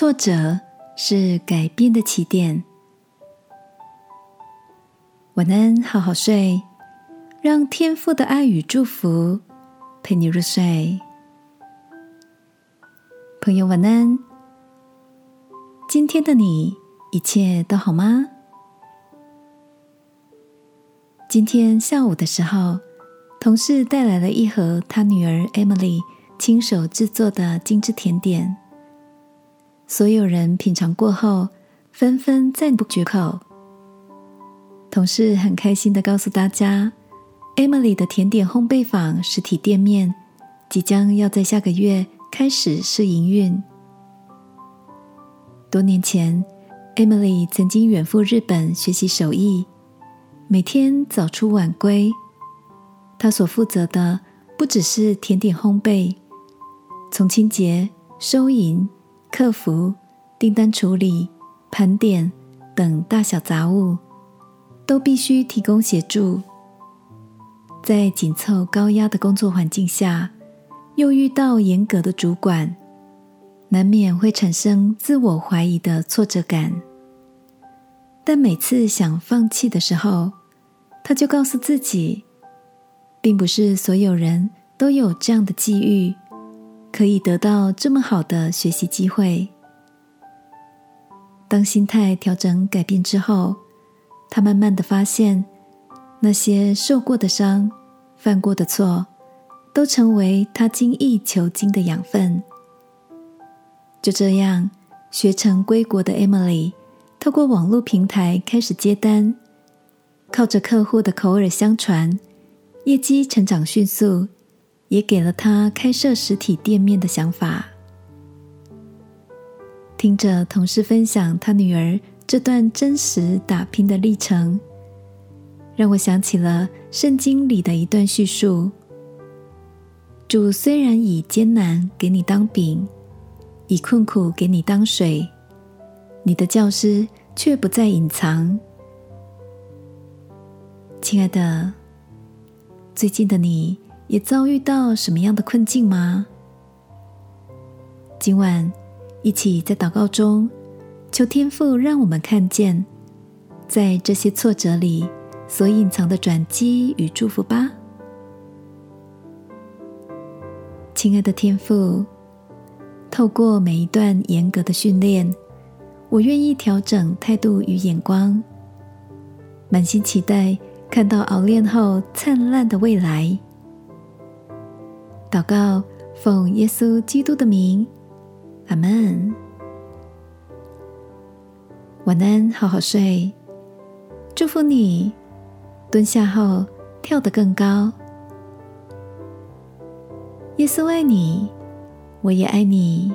挫折是改变的起点。晚安，好好睡，让天父的爱与祝福陪你入睡。朋友，晚安。今天的你一切都好吗？今天下午的时候，同事带来了一盒他女儿 Emily 亲手制作的精致甜点。所有人品尝过后，纷纷赞不绝口。同事很开心的告诉大家，Emily 的甜点烘焙坊实体店面即将要在下个月开始试营运。多年前，Emily 曾经远赴日本学习手艺，每天早出晚归。她所负责的不只是甜点烘焙，从清洁、收银。客服、订单处理、盘点等大小杂物，都必须提供协助。在紧凑高压的工作环境下，又遇到严格的主管，难免会产生自我怀疑的挫折感。但每次想放弃的时候，他就告诉自己，并不是所有人都有这样的机遇。可以得到这么好的学习机会。当心态调整改变之后，他慢慢的发现，那些受过的伤、犯过的错，都成为他精益求精的养分。就这样，学成归国的 Emily，透过网络平台开始接单，靠着客户的口耳相传，业绩成长迅速。也给了他开设实体店面的想法。听着同事分享他女儿这段真实打拼的历程，让我想起了圣经里的一段叙述：主虽然以艰难给你当饼，以困苦给你当水，你的教师却不再隐藏。亲爱的，最近的你。也遭遇到什么样的困境吗？今晚一起在祷告中，求天父让我们看见，在这些挫折里所隐藏的转机与祝福吧。亲爱的天父，透过每一段严格的训练，我愿意调整态度与眼光，满心期待看到熬炼后灿烂的未来。祷告，奉耶稣基督的名，阿门。晚安，好好睡。祝福你，蹲下后跳得更高。耶稣爱你，我也爱你。